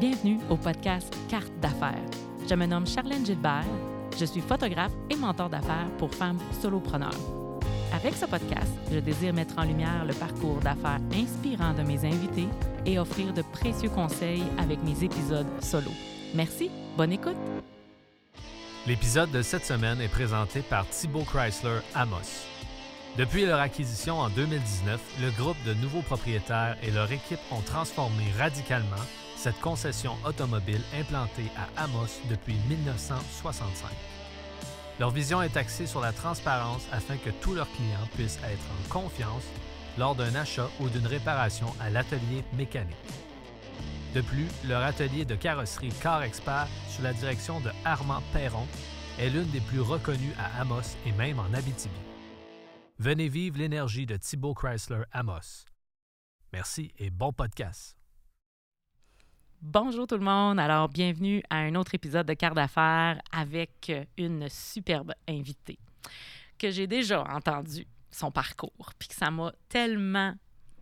Bienvenue au podcast Carte d'affaires. Je me nomme Charlène Gilbert. Je suis photographe et mentor d'affaires pour femmes solopreneurs. Avec ce podcast, je désire mettre en lumière le parcours d'affaires inspirant de mes invités et offrir de précieux conseils avec mes épisodes solo. Merci, bonne écoute. L'épisode de cette semaine est présenté par Thibaut Chrysler Amos. Depuis leur acquisition en 2019, le groupe de nouveaux propriétaires et leur équipe ont transformé radicalement cette concession automobile implantée à Amos depuis 1965. Leur vision est axée sur la transparence afin que tous leurs clients puissent être en confiance lors d'un achat ou d'une réparation à l'atelier mécanique. De plus, leur atelier de carrosserie Car Expert sous la direction de Armand Perron est l'une des plus reconnues à Amos et même en Abitibi. Venez vivre l'énergie de Thibaut Chrysler Amos. Merci et bon podcast. Bonjour tout le monde. Alors, bienvenue à un autre épisode de Carte d'affaires avec une superbe invitée que j'ai déjà entendu son parcours, puis que ça m'a tellement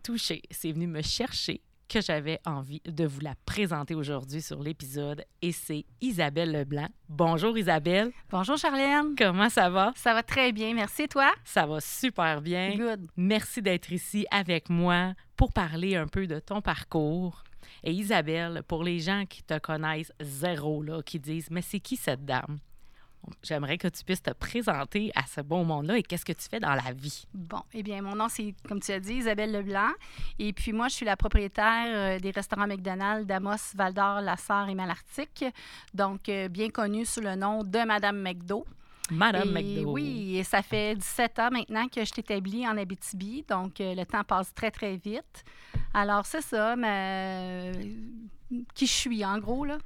touchée. C'est venu me chercher que j'avais envie de vous la présenter aujourd'hui sur l'épisode et c'est Isabelle Leblanc. Bonjour Isabelle. Bonjour Charlène. Comment ça va? Ça va très bien, merci toi? Ça va super bien. Good. Merci d'être ici avec moi pour parler un peu de ton parcours. Et Isabelle, pour les gens qui te connaissent zéro, là, qui disent Mais c'est qui cette dame? J'aimerais que tu puisses te présenter à ce bon monde-là et qu'est-ce que tu fais dans la vie. Bon, eh bien, mon nom, c'est, comme tu as dit, Isabelle Leblanc. Et puis, moi, je suis la propriétaire euh, des restaurants McDonald's d'Amos, Val-d'Or, La Sarre et Malartic. Donc, euh, bien connue sous le nom de Madame McDo. Madame McDo. Oui, et ça fait 17 ans maintenant que je suis établie en Abitibi. Donc, euh, le temps passe très, très vite. Alors, c'est ça, mais qui je suis, en gros, là.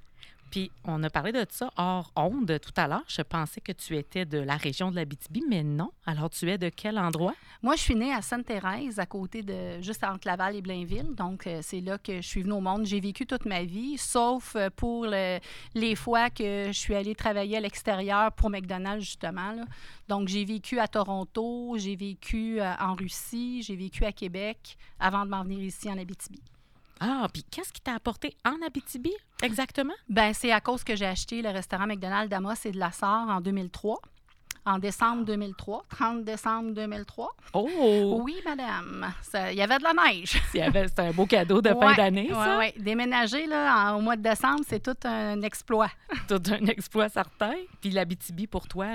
Puis, on a parlé de ça hors onde tout à l'heure. Je pensais que tu étais de la région de l'Abitibi, mais non. Alors, tu es de quel endroit? Moi, je suis née à Sainte-Thérèse, à côté de, juste entre Laval et Blainville. Donc, euh, c'est là que je suis venue au monde. J'ai vécu toute ma vie, sauf euh, pour le- les fois que je suis allée travailler à l'extérieur pour McDonald's, justement. Donc, j'ai vécu à Toronto, j'ai vécu euh, en Russie, j'ai vécu à Québec avant de m'en venir ici en Abitibi. Ah, puis qu'est-ce qui t'a apporté en Abitibi exactement? Ben, c'est à cause que j'ai acheté le restaurant McDonald's d'Amos et de la Sarre en 2003. En décembre 2003, 30 décembre 2003. Oh! Oui, madame. Ça- Il y avait de la neige. C'était un beau cadeau de fin d'année, ça. ouais, ouais. Déménager là, en- au mois de décembre, c'est tout un exploit. Tout un exploit certain. Puis l'Abitibi, pour toi,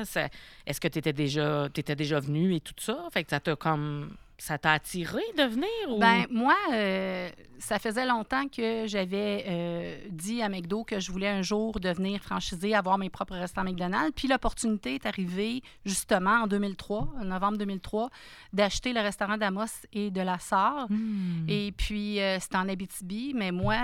est-ce que tu étais déjà, t'étais déjà venu et tout ça? Fait que ça t'a comme. Ça t'a attiré de venir? Ou... Ben moi, euh, ça faisait longtemps que j'avais euh, dit à McDo que je voulais un jour devenir franchisée, avoir mes propres restaurants McDonald's. Puis l'opportunité est arrivée justement en 2003, en novembre 2003, d'acheter le restaurant d'Amos et de la Sarre. Hmm. Et puis, euh, c'est en Abitibi, mais moi,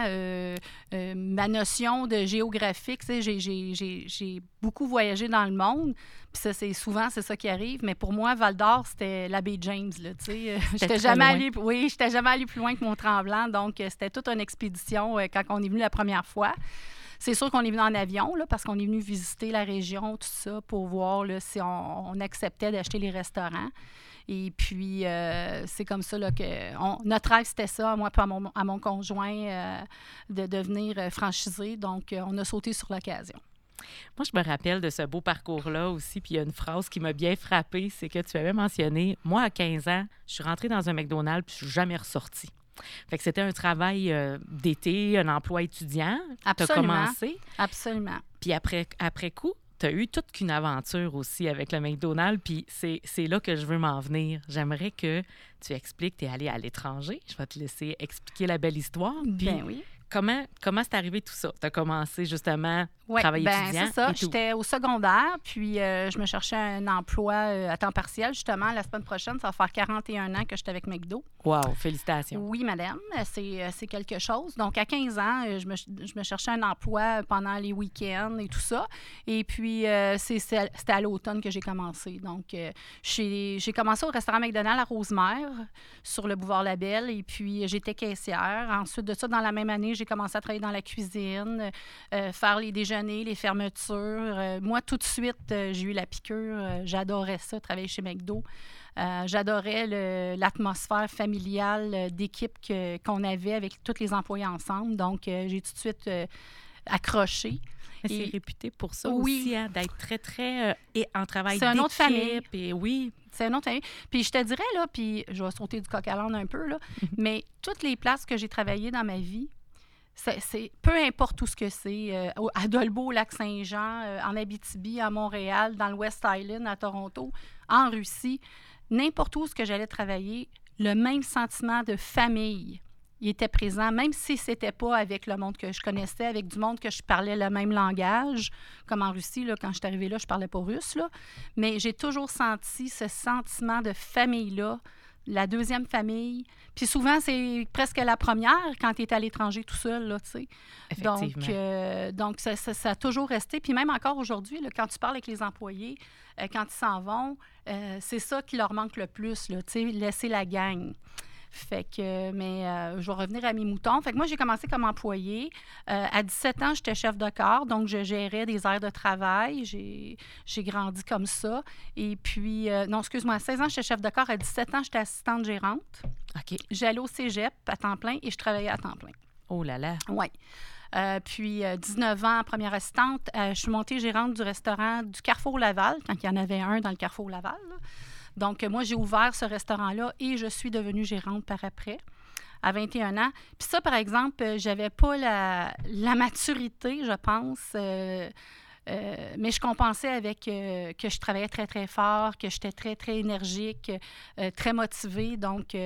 ma notion de géographique, j'ai beaucoup voyagé dans le monde. Puis ça, c'est souvent, c'est ça qui arrive. Mais pour moi, Val d'Or, c'était la baie James, là, tu sais. Euh, J'étais jamais allée, oui, j'étais jamais allée plus loin que Mont-Tremblant. Donc, euh, c'était toute une expédition euh, quand on est venu la première fois. C'est sûr qu'on est venu en avion, là, parce qu'on est venu visiter la région, tout ça, pour voir là, si on, on acceptait d'acheter les restaurants. Et puis, euh, c'est comme ça là, que on- notre rêve, c'était ça, moi et à mon, à mon conjoint, euh, de devenir franchisé. Donc, on a sauté sur l'occasion. Moi, je me rappelle de ce beau parcours-là aussi. Puis il y a une phrase qui m'a bien frappée c'est que tu avais mentionné Moi, à 15 ans, je suis rentrée dans un McDonald's puis je suis jamais ressortie. Fait que c'était un travail euh, d'été, un emploi étudiant. Tu as Absolument. commencé. Absolument. Puis après, après coup, tu as eu toute qu'une aventure aussi avec le McDonald's. Puis c'est là que je veux m'en venir. J'aimerais que tu expliques, tu es allé à l'étranger. Je vais te laisser expliquer la belle histoire. Puis Ben oui. Comment comment c'est arrivé tout ça? Tu as commencé justement Oui, travail ben, étudiant c'est ça. J'étais au secondaire, puis euh, je me cherchais un emploi euh, à temps partiel. Justement, la semaine prochaine, ça va faire 41 ans que j'étais avec McDo. Wow, félicitations. Oui, madame, c'est, euh, c'est quelque chose. Donc, à 15 ans, je me, je me cherchais un emploi pendant les week-ends et tout ça. Et puis, euh, c'était à l'automne que j'ai commencé. Donc, j'ai, j'ai commencé au restaurant McDonald's à Rosemère, sur le boulevard Labelle. Et puis, j'étais caissière. Ensuite de ça, dans la même année, j'ai commencé à travailler dans la cuisine, euh, faire les déjeuners, les fermetures. Euh, moi, tout de suite, euh, j'ai eu la piqûre. J'adorais ça, travailler chez McDo. J'adorais l'atmosphère familiale d'équipe qu'on avait avec tous les employés ensemble. Donc, j'ai tout de suite accroché. C'est réputé pour ça Oui. aussi, hein, d'être très, très... euh, et en travail C'est une autre famille. Et oui, C'est un autre année. Puis je te dirais, là, puis je vais sauter du coq à l'âne un peu, là, mais toutes les places que j'ai travaillées dans ma vie, c'est, peu importe où ce que c'est, euh, à Dolbeau, au Lac-Saint-Jean, euh, en Abitibi, à Montréal, dans le West Island, à Toronto, en Russie, n'importe où ce que j'allais travailler, le même sentiment de famille, il était présent, même si c'était pas avec le monde que je connaissais, avec du monde que je parlais le même langage, comme en Russie, là, quand je suis arrivée là, je parlais pas russe, là, mais j'ai toujours senti ce sentiment de famille-là, la deuxième famille. Puis souvent, c'est presque la première quand tu es à l'étranger tout seul, là, tu sais. Donc, euh, donc ça, ça- ça a toujours resté. Puis même encore aujourd'hui, quand tu parles avec les employés, euh, quand ils s'en vont, euh, c'est ça qui leur manque le plus, là, tu sais, laisser la gang. Fait que, mais euh, je vais revenir à mes moutons. Fait que moi, j'ai commencé comme employée. Euh, à 17 ans, j'étais chef de corps, donc je gérais des aires de travail. J'ai, grandi comme ça. Et puis, euh, non, excuse-moi, à 16 ans, j'étais chef de corps. À 17 ans, j'étais assistante gérante. OK. J'allais au cégep à temps plein et je travaillais à temps plein. Oh là là. Oui. Euh, puis, euh, 19 ans, première assistante, euh, je suis montée gérante du restaurant du Carrefour Laval, quand il y en avait un dans le Carrefour Laval. Donc, moi, j'ai ouvert ce restaurant-là et je suis devenue gérante par après, à 21 ans. Puis ça, par exemple, euh, j'avais pas la, maturité, je pense. euh, euh, mais je compensais avec que je travaillais très, très fort, que j'étais très, très énergique, très motivée. Donc,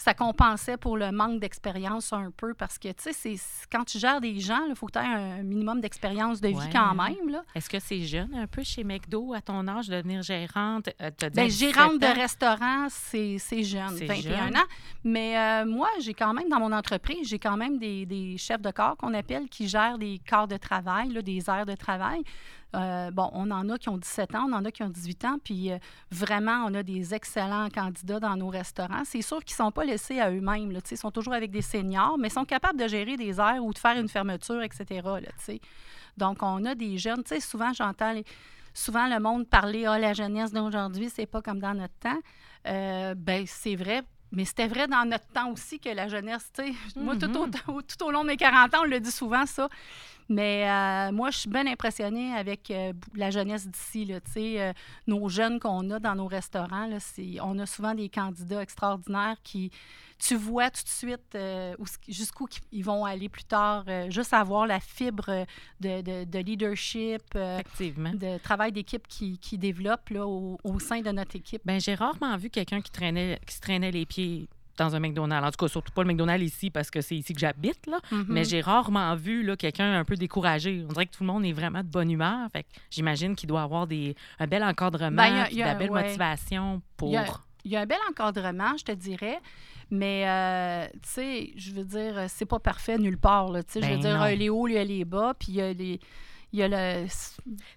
ça compensait pour le manque d'expérience un peu parce que, tu sais, quand tu gères des gens, il faut que tu aies un minimum d'expérience de vie Ouais. quand même. Est-ce que c'est jeune un peu chez McDo à ton âge de devenir gérante? Euh, 17 gérante de restaurant, c'est jeune, C'est 21 jeune. ans. Mais euh, moi, j'ai quand même, dans mon entreprise, j'ai quand même des, des chefs de corps qu'on appelle qui gèrent des corps de travail, là, des aires de travail. Euh, bon, on en a qui ont 17 ans, on en a qui ont 18 ans, puis euh, vraiment, on a des excellents candidats dans nos restaurants. C'est sûr qu'ils ne sont pas laissés à eux-mêmes, ils sont toujours avec des seniors, mais ils sont capables de gérer des aires ou de faire une fermeture, etc. là. Donc, on a des jeunes, tu sais, souvent, j'entends souvent le monde parler, ah, la jeunesse d'aujourd'hui, c'est pas comme dans notre temps. Euh, ben, c'est vrai. Mais c'était vrai dans notre temps aussi que la jeunesse, tu sais, moi, tout, au, tout au long de mes 40 ans, on le dit souvent, ça. Mais euh, moi, je suis bien impressionnée avec euh, la jeunesse d'ici, là, tu sais, euh, nos jeunes qu'on a dans nos restaurants, là, c'est- on a souvent des candidats extraordinaires qui, tu vois tout de suite euh, jusqu'où qu- ils vont aller plus tard, euh, juste avoir la fibre de, de- de leadership, euh, de travail d'équipe qui, qui développe là, au, au sein de notre équipe. Ben, j'ai rarement vu quelqu'un qui, traînait, qui se traînait les pieds dans un McDonald's. En tout cas, surtout pas le McDonald's ici parce que c'est ici que j'habite, là. Mhm. Mais j'ai rarement vu là, quelqu'un un peu découragé. On dirait que tout le monde est vraiment de bonne humeur. Fait j'imagine qu'il doit avoir des, un bel encadrement, Ben, y a- de la belle ouais. motivation pour. Il y a- Il y a un bel encadrement, je te dirais, mais euh, tu sais, je veux dire, c'est pas parfait nulle part. Là, tu sais, je veux Ben dire, non. il y a les hauts, il y a les bas, puis il y a les, il y a le,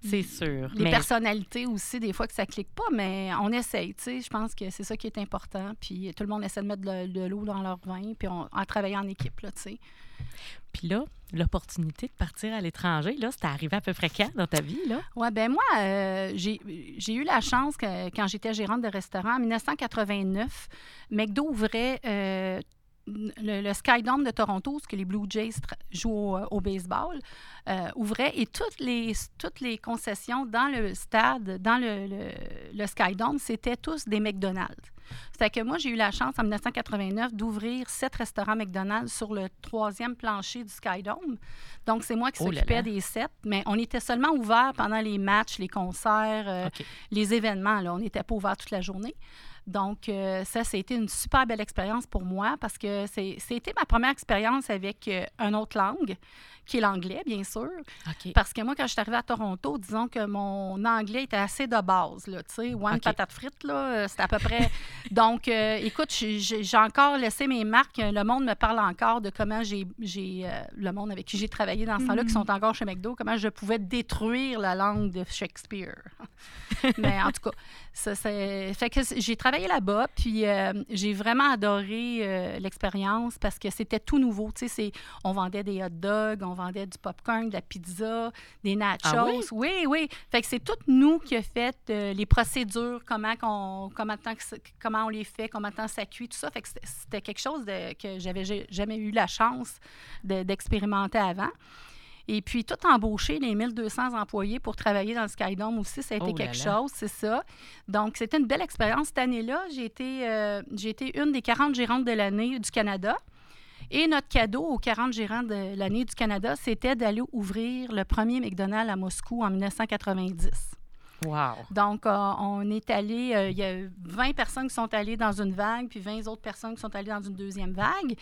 C'est sûr. les mais personnalités aussi, des fois que ça clique pas, mais on essaye. Tu sais, je pense que c'est ça qui est important. Puis tout le monde essaie de mettre de, de l'eau dans leur vin, puis on, en travaillant en équipe, là, tu sais. Puis là, l'opportunité de partir à l'étranger, là, c'est arrivé à peu près quand dans ta vie? Oui, ben moi, euh, j'ai j'ai eu la chance que quand j'étais gérante de restaurant, en 1989, McDo ouvrait euh, le, le Skydome de Toronto, ce que les Blue Jays jouent au, au baseball, euh, ouvrait et toutes les, toutes les concessions dans le stade, dans le, le, le Skydome, c'était tous des McDonald's. C'est que moi, j'ai eu la chance en 1989 d'ouvrir sept restaurants McDonald's sur le troisième plancher du Skydome. Donc, c'est moi qui Oh s'occupais des sept, mais on était seulement ouvert pendant les matchs, les concerts, euh, les événements. Là. On n'était pas ouvert toute la journée. Donc, euh, ça, c'était une super belle expérience pour moi parce que c'était ma première expérience avec euh, une autre langue, qui est l'anglais, bien sûr. Parce que moi, quand je suis arrivée à Toronto, disons que mon anglais était assez de base, là, tu sais, one OK. patate frite, là, euh, c'était à peu près... Donc, euh, écoute, j'ai- encore laissé mes marques. Le monde me parle encore de comment j'ai... le monde avec qui j'ai travaillé dans ce temps-là, qui sont encore chez McDo, comment je pouvais détruire la langue de Shakespeare. Mais en tout cas, ça. Fait que j'ai travaillé travaillé là-bas, puis euh, j'ai vraiment adoré euh, l'expérience parce que c'était tout nouveau. Tu sais, on vendait des hot dogs, on vendait du popcorn, de la pizza, des nachos. Ah oui? oui, oui. Fait que c'est tout nous qui a fait euh, les procédures, comment, qu'on, comment, tant que ça- comment on les fait, comment tant ça cuit, tout ça. Fait que c'était- quelque chose de- que j'avais ja- jamais eu la chance de- d'expérimenter avant. Et puis, tout embaucher les 1200 employés pour travailler dans le Skydome aussi, ça a été Oh quelque là. chose, c'est ça. Donc, c'était une belle expérience. Cette année-là, j'ai été, euh, j'ai été une des 40 gérantes de l'année du Canada. Et notre cadeau aux 40 gérants de l'année du Canada, c'était d'aller ouvrir le premier McDonald's à Moscou en 1990. Wow. Donc, euh, on est allé, euh, il y a 20 personnes qui sont allées dans une vague, puis 20 autres personnes qui sont allées dans une deuxième vague.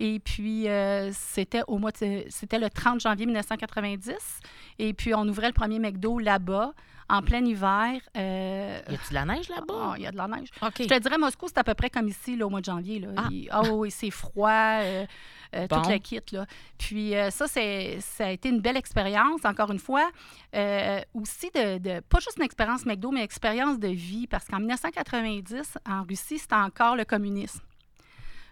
Et puis, euh, c'était au mois c'était le 30 janvier 1990. Et puis, on ouvrait le premier McDo là-bas, en plein hiver. Euh, Y a-tu de la neige là-bas? ah, il y a de la neige. Je te dirais, Moscou, c'est à peu près comme ici, là, au mois de janvier. Là. Ah. Il- Ah oui, c'est froid, euh, euh, Bon. tout le kit. Là. Puis euh, ça, c'est, ça a été une belle expérience, encore une fois. Euh, aussi, de, de- pas juste une expérience McDo, mais expérience de vie, parce qu'en 1990, en Russie, c'était encore le communisme.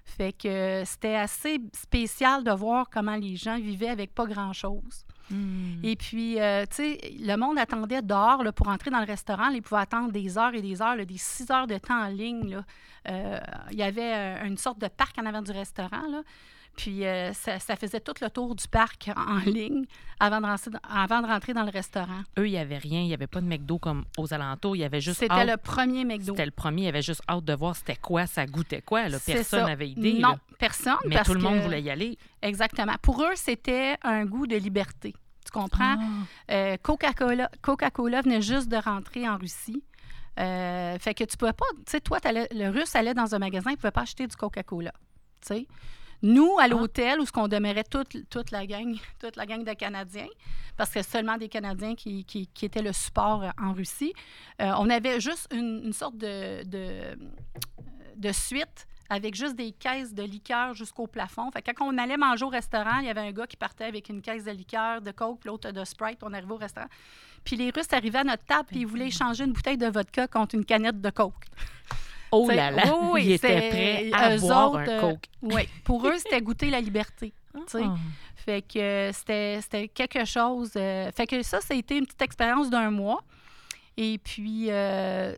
Fait que c'était assez spécial de voir comment les gens vivaient avec pas grand-chose. Hmm. Et puis, euh, tu sais, le monde attendait dehors là, pour entrer dans le restaurant. Ils pouvaient attendre des heures et des heures, là, des six heures de temps en ligne. là. Euh, il y avait une sorte de parc en avant du restaurant. Puis, euh, ça, ça faisait tout le tour du parc en ligne avant de rentrer dans, avant de rentrer dans le restaurant. Eux, il n'y avait rien. Il n'y avait pas de McDo comme aux alentours. Il y avait juste C'était hâte- le premier McDo. C'était le premier. Il y avait juste hâte de voir c'était quoi, ça goûtait quoi. Là. Personne n'avait idée. Non, là. personne. Mais parce tout le monde que- voulait y aller. Exactement. Pour eux, c'était un goût de liberté. Tu comprends? Ah. Euh, Coca-Cola Coca-Cola venait juste de rentrer en Russie. Euh, fait que tu pouvais pas, tu sais, toi, le Russe allait dans un magasin, il pouvait pas acheter du Coca-Cola. Tu sais. Nous, à l'hôtel, où ce qu'on demeurait toute, toute la gang, toute la gang de Canadiens, parce que seulement des Canadiens qui, qui, qui étaient le support euh, en Russie, euh, on avait juste une, une sorte de, de, de suite avec juste des caisses de liqueur jusqu'au plafond. Fait que quand on allait manger au restaurant, il y avait un gars qui partait avec une caisse de liqueur, de Coke, l'autre de Sprite. On arrivait au restaurant. Puis les Russes arrivaient à notre table puis ils voulaient échanger une bouteille de vodka contre une canette de Coke. Oh là là! oui, oui, il était c'est- prêt à boire autres, un euh, Coke. Oui, pour eux, c'était goûter la liberté. Ah. Fait que euh, c'était quelque chose. euh, fait que ça, ça a été une petite expérience d'un mois. Et puis, euh,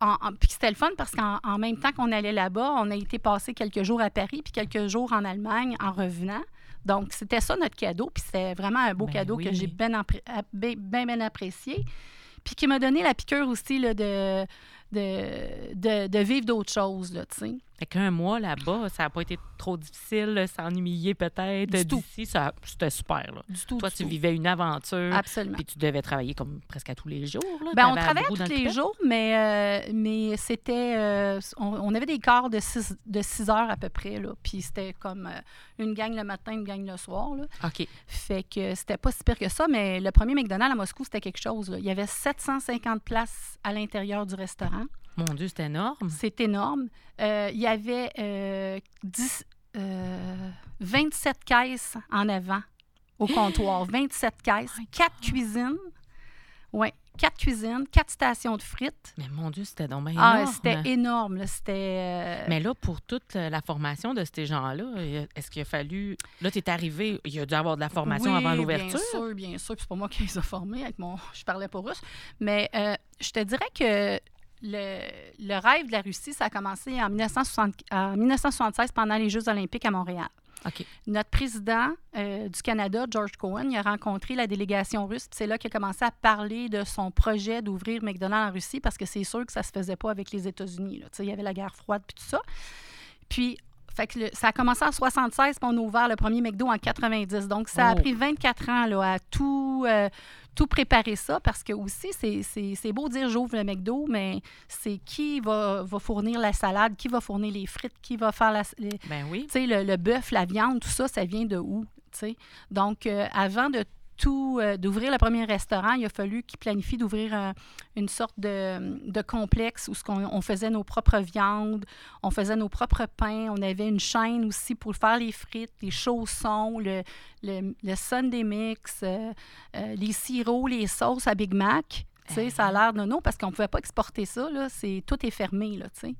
en- en- puis c'était le fun parce qu'en en même temps qu'on allait là-bas, on a été passer quelques jours à Paris puis quelques jours en Allemagne en revenant. Donc, c'était ça notre cadeau. Puis c'était vraiment un beau Ben cadeau que j'ai bien, bien, bien, bien apprécié. Puis qui m'a donné la piqûre aussi là, de, de, de, de vivre d'autres choses, tu sais. Fait qu'un mois là-bas, ça n'a pas été trop difficile, s'ennuyer peut-être Du tout. ça- C'était super. Là. Du tout, Toi, du tu tout. vivais une aventure. Absolument. Puis tu devais travailler comme presque à tous les jours. Là. Ben, on travaillait dans tous le les jours, mais, euh, mais c'était. euh, on, on avait des quarts de 6 de six heures à peu près, là. Puis c'était comme euh, une gang le matin, une gang le soir, là. OK. Fait que c'était pas si pire que ça, mais le premier McDonald's à Moscou, c'était quelque chose, là. Il y avait 750 places à l'intérieur du restaurant. Mon Dieu, c'est énorme. C'est énorme. Euh, il y avait euh, 10, euh, 27 caisses en avant au comptoir. 27 caisses, My quatre cuisines. Oui, quatre cuisines, quatre stations de frites. Mais mon Dieu, c'était donc bien Ah, énorme. c'était énorme. C'était. euh, Mais là, pour toute la formation de ces gens-là, est-ce qu'il a fallu. Là, tu es arrivé, il y a dû avoir de la formation oui, avant l'ouverture? Bien sûr, bien sûr. Puis c'est pas moi qui les ai formés avec mon. Je parlais pas russe. Mais euh, je te dirais que le, le rêve de la Russie, ça a commencé en, 1960 en 1976 pendant les Jeux Olympiques à Montréal. Notre président euh, du Canada, George Cohen, il a rencontré la délégation russe. puis C'est là qu'il a commencé à parler de son projet d'ouvrir McDonald's en Russie parce que c'est sûr que ça se faisait pas avec les États-Unis. Il y avait la guerre froide puis tout ça. Puis, fait que le- ça a commencé en 76 puis on a ouvert le premier McDo en 90. Donc, ça a Oh. pris 24 ans là, à tout, euh, tout préparer ça parce que aussi, c'est- beau dire j'ouvre le McDo, mais c'est qui va, va fournir la salade, qui va fournir les frites, qui va faire la, les- Ben oui. le, le bœuf, la viande, tout ça, ça vient de où? Donc, euh, avant de tout, euh, d'ouvrir le premier restaurant, il a fallu qu'il planifie d'ouvrir un- une sorte de, de complexe où ce qu'on- on faisait nos propres viandes, on faisait nos propres pains, on avait une chaîne aussi pour faire les frites, les chaussons, le, le, le Sunday mix, euh, euh, les sirops, les sauces à Big Mac. Tu sais, ça a l'air nono parce qu'on ne pouvait pas exporter ça. Là. C'est, tout est fermé, là, tu sais.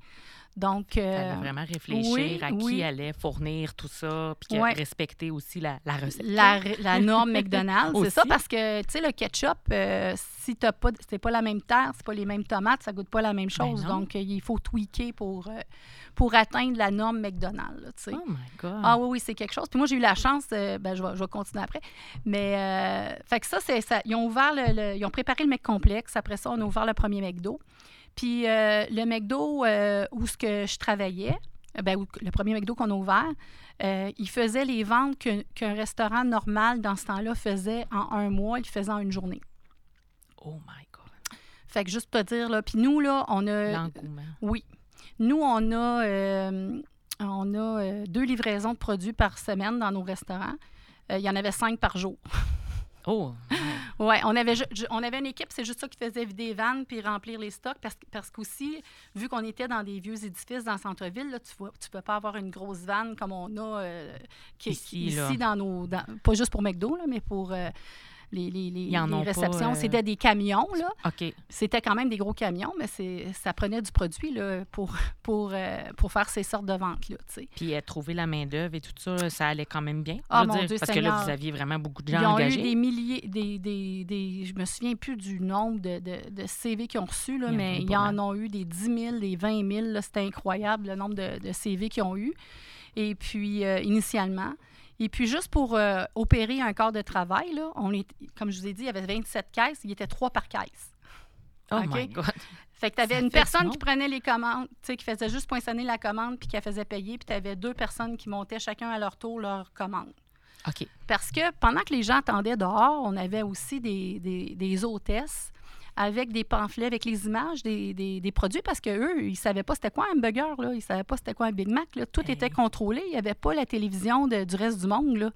Donc, euh, vraiment réfléchir oui, à qui oui. allait fournir tout ça, puis Ouais. respecter aussi la, la recette. la, la norme McDonald's, c'est ça, parce que, tu sais, le ketchup, euh, si t'as pas, c'est pas la même terre, c'est pas les mêmes tomates, ça goûte pas la même chose. Ben non. Donc, euh, il faut tweaker pour, pour atteindre la norme McDonald's, tu sais. Oh my God. Ah oui, oui, c'est quelque chose. Puis moi, j'ai eu la chance, ben, je, vais, je vais continuer après. Mais, fait que ça, c'est ça. Ils ont ouvert le, le- ils ont préparé le mec complexe. Après ça, on a ouvert le premier McDo. Puis euh, le McDo euh, où ce que je travaillais, euh, ben, où- le premier McDo qu'on a ouvert, euh, il faisait les ventes qu'un restaurant normal dans ce temps-là faisait en un mois, il faisait en une journée. Oh my God. Fait que juste pour te dire, là, puis nous, là, on a... L'engouement. Oui. Nous, on a, on a deux livraisons de produits par semaine dans nos restaurants. Il y en avait cinq par jour. Oh, Oui, on avait, on avait une équipe, c'est juste ça qui faisait vider les vannes puis remplir les stocks parce, parce qu'aussi, vu qu'on était dans des vieux édifices dans le centre-ville, tu ne tu peux pas avoir une grosse vanne comme on a euh, qui, Ici, dans nos. dans- pas juste pour McDo, là, mais pour euh, les, Ils réceptions. euh, C'était des camions, là. OK. C'était quand même des gros camions, mais ça prenait du produit là, pour, pour, euh, pour faire ces sortes de ventes-là. tu sais. Puis euh, trouver la main-d'œuvre et tout ça, ça allait quand même bien. Ah, je veux mon dire, Dieu parce que là, vous aviez vraiment beaucoup de Ils gens ont engagés. eu des milliers, des, des, des- je me souviens plus du nombre de, de- de CV qu'ils ont reçus, là, Il y en a mais ils en ont eu des 10 000, des 20 000. là, C'était incroyable le nombre de, de CV qu'ils ont eu. Et puis, euh, initialement. Et puis, juste pour euh, opérer un corps de travail, là, on est, comme je vous ai dit, il y avait 27 caisses, il y était trois par caisse. Oh OK? my God. Fait que tu avais une personne qui prenait les commandes, qui faisait juste poinçonner la commande puis qui la faisait payer, puis tu avais deux personnes qui montaient chacun à leur tour leur commande. OK. Parce que pendant que les gens attendaient dehors, on avait aussi des, des, des hôtesses avec des pamphlets, avec les images des, des- des produits, parce qu'eux, ils ne savaient pas c'était quoi un hamburger, là. ils ne savaient pas c'était quoi un Big Mac. Là. Tout Hey. était contrôlé. Il n'y avait pas la télévision de- du reste du monde. Là.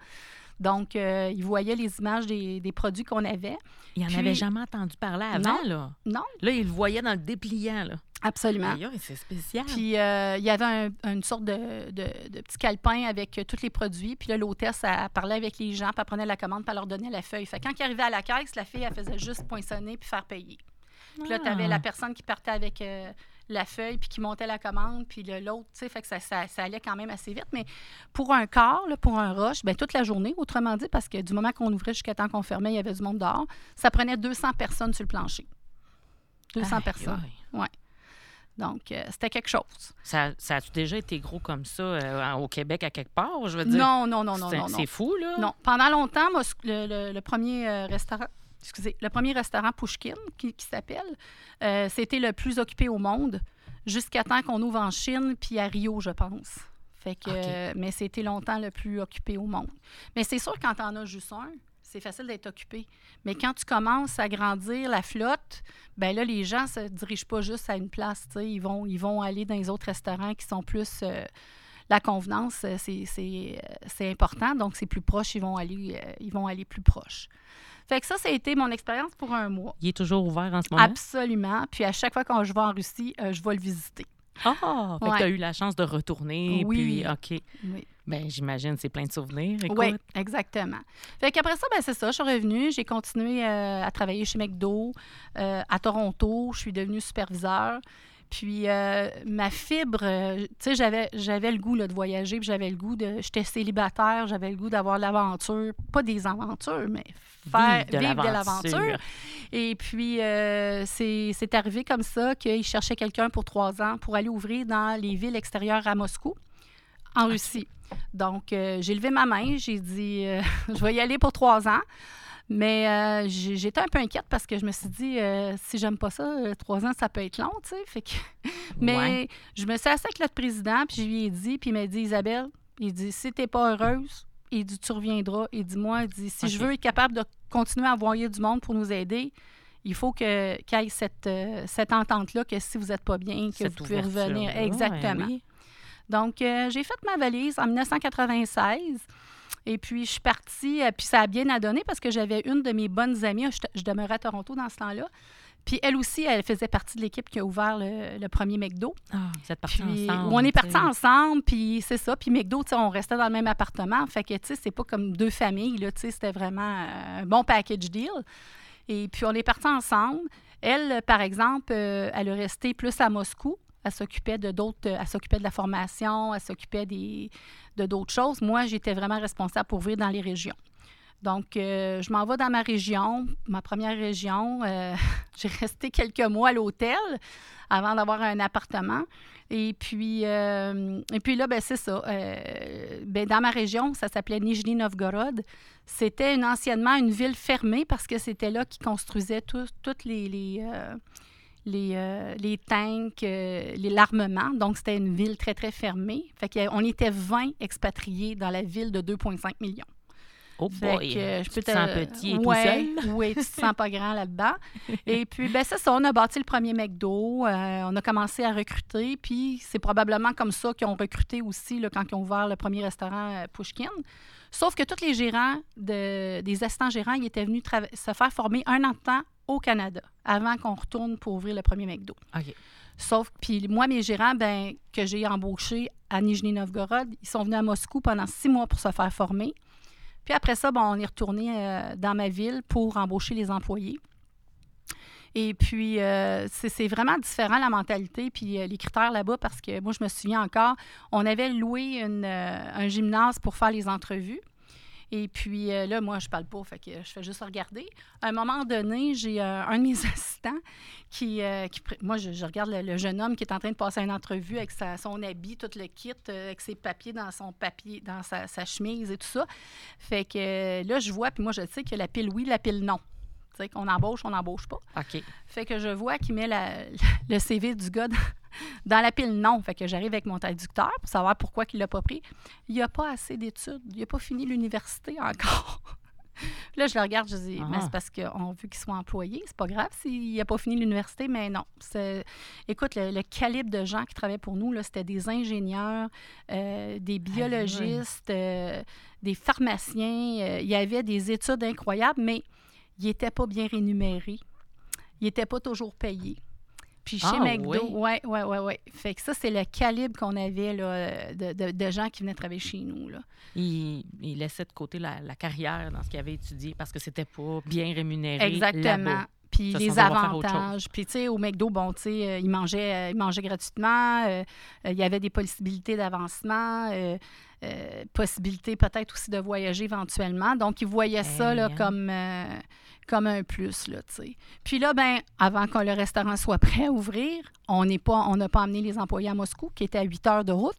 Donc, euh, ils voyaient les images des, des produits qu'on avait. Il en Puis- avait jamais entendu parler avant, là. Non, Là, il le voyait dans le dépliant, là. absolument. C'est spécial. Puis euh, il y avait un- une sorte de, de- de petit calepin avec euh, tous les produits. Puis là, l'hôtesse, elle, parlait avec les gens, puis elle prenait la commande, puis elle leur donnait la feuille. Fait quand ils arrivaient à la caisse, la fille, elle faisait juste poinçonner puis faire payer. Puis là, tu avais Ah. la personne qui partait avec euh, la feuille puis qui montait la commande, puis l'autre, tu sais, fait que ça, ça- ça allait quand même assez vite. Mais pour un quart, là, pour un rush, ben toute la journée, autrement dit, parce que du moment qu'on ouvrait jusqu'à temps qu'on fermait, il y avait du monde dehors, ça prenait 200 personnes sur le plancher. 200 Aïe, personnes. aïe. Donc, euh, c'était quelque chose. Ça, ça a-tu déjà été gros comme ça euh, au Québec à quelque part? Je veux dire, Non, non, non, non, c'est non, non. c'est fou, là. Non. Pendant longtemps, moi, ce- le, le- le premier euh, restaurant, excusez, le premier restaurant Pushkin, qui, qui s'appelle, euh, c'était le plus occupé au monde jusqu'à temps qu'on ouvre en Chine puis à Rio, je pense. Fait que, euh, mais c'était longtemps le plus occupé au monde. Mais c'est sûr, quand t'en as juste un, c'est facile d'être occupé. Mais quand tu commences à grandir la flotte, ben là, les gens se dirigent pas juste à une place. tu sais. Ils vont, ils vont aller dans les autres restaurants qui sont plus. euh, la convenance, euh, c'est- important. Donc, c'est plus proche. Ils vont aller, euh, ils vont aller plus proche. Fait que ça, ça a été mon expérience pour un mois. Il est toujours ouvert en ce moment? Absolument. Puis à chaque fois quand je vais en Russie, euh, je vais le visiter. Ah! fait que Ouais. tu as eu la chance de retourner. Oui. Puis, OK. Oui. Ben, j'imagine, c'est plein de souvenirs. Écoute. Oui, exactement. Fait qu'après ça, ben c'est ça. Je suis revenue. J'ai continué euh, à travailler chez McDo euh, à Toronto. Je suis devenue superviseur. Puis euh, ma fibre, euh, tu sais, j'avais, j'avais le goût là, de voyager, puis j'avais le goût de. J'étais célibataire, j'avais le goût d'avoir de l'aventure. Pas des aventures, mais faire Vivre de vivre de l'aventure. l'aventure. Et puis, euh, c'est, c'est arrivé comme ça qu'il cherchait quelqu'un pour trois ans pour aller ouvrir dans les villes extérieures à Moscou, en Russie. Donc, j'ai levé ma main, j'ai dit, je vais y aller pour trois ans. Mais euh, j'étais un peu inquiète parce que je me suis dit, euh, si j'aime pas ça, euh, trois ans, ça peut être long, tu sais. Fait que... Mais Ouais. je me suis assise avec notre président, puis je lui ai dit, puis il m'a dit, Isabelle, il dit, si t'es pas heureuse, il dit, tu reviendras. Il dit, moi, il dit, si je veux être capable de continuer à envoyer du monde pour nous aider, il faut que- qu'il y ait cette, cette entente-là que si vous n'êtes pas bien, que Cette vous pouvez revenir. Exactement. ouais, oui. Donc, euh, j'ai fait ma valise en 1996. Et puis, je suis partie, euh, puis ça a bien à donner parce que j'avais une de mes bonnes amies, je, je demeurais à Toronto dans ce temps-là. Puis elle aussi, elle faisait partie de l'équipe qui a ouvert le, le premier McDo. Ah, vous êtes partis ensemble. on est partis ensemble, puis c'est ça. Puis McDo, on restait dans le même appartement. Fait que, tu sais, c'est pas comme deux familles, là, tu sais, c'était vraiment euh, un bon package deal. Et puis, on est partis ensemble. Elle, par exemple, euh, elle est restée plus à Moscou. Elle s'occupait de d'autres, elle s'occupait de la formation, elle s'occupait des, de d'autres choses. Moi, j'étais vraiment responsable pour vivre dans les régions. Donc, euh, je m'en vais dans ma région, ma première région. Euh, j'ai resté quelques mois à l'hôtel avant d'avoir un appartement. Et puis, euh, et puis là, ben, c'est ça. ben, dans ma région, ça s'appelait Nijni Novgorod. C'était anciennement une ville fermée parce que c'était là qu'ils construisaient toutes les, les, les tanks, l'armement. Donc, c'était une ville très, très fermée. Fait qu'on était 20 expatriés dans la ville de 2,5 millions. Oh boy! je peux te sens petit et ouais, tout seul? oui, tu te sens pas grand là-dedans. Et puis, ben c'est ça, on a bâti le premier McDo, euh, on a commencé à recruter, puis c'est probablement comme ça qu'ils ont recruté aussi là, quand ils ont ouvert le premier restaurant euh, Pushkin. Sauf que tous les gérants, de, des assistants gérants, ils étaient venus se faire former un an de temps au Canada avant qu'on retourne pour ouvrir le premier McDo. OK. Sauf puis moi, mes gérants, ben, que j'ai embauchés à Nijni Novgorod, ils sont venus à Moscou pendant six mois pour se faire former. Puis après ça, bon, on est retourné euh, dans ma ville pour embaucher les employés. Et puis, euh, c'est vraiment différent la mentalité, puis euh, les critères là-bas, parce que moi, je me souviens encore, on avait loué un gymnase pour faire les entrevues. Et puis euh, là, moi, je parle pas, fait que je fais juste regarder. À un moment donné, j'ai euh, un de mes assistants qui, euh, moi, je, regarde le, jeune homme qui est en train de passer une entrevue avec son habit, tout le kit, avec ses papiers dans son papier, dans sa, chemise et tout ça. Fait que là, je vois, puis moi, je sais que la pile oui, la pile non. Tu sais, qu'on embauche, on n'embauche pas. OK. Fait que je vois qu'il met le CV du gars dans la pile, non. Fait que j'arrive avec mon traducteur pour savoir pourquoi il l'a pas pris. Il n'y a pas assez d'études. Il n'a pas fini l'université encore. Là, je le regarde, je dis, mais c'est ah. parce qu'on veut qu'il soit employé. C'est pas grave s'il n'a pas fini l'université, mais non. Écoute, le, calibre de gens qui travaillaient pour nous, c'était des ingénieurs, euh, des biologistes, euh, des pharmaciens. Euh, il y avait des études incroyables, mais ils n'étaient pas bien rémunérés. Ils n'étaient pas toujours payés. Puis chez ah, McDo, oui, oui, oui, oui. Fait que ça, c'est le calibre qu'on avait là, de, gens qui venaient travailler chez nous. Là. Il, laissait de côté la, carrière dans ce qu'il avait étudié parce que c'était pas bien rémunéré. Exactement. Puis les avantages. Puis, tu sais, au McDo, bon, tu sais, euh, ils mangeaient, euh, ils mangeaient gratuitement. Euh, il y avait des possibilités d'avancement. possibilité peut-être aussi de voyager éventuellement. Donc, ils voyaient ça là, comme, comme un plus, là, tu sais. Puis là, ben, avant que le restaurant soit prêt à ouvrir, on n'est pas, on n'a pas amené les employés à Moscou, qui était à 8 heures de route.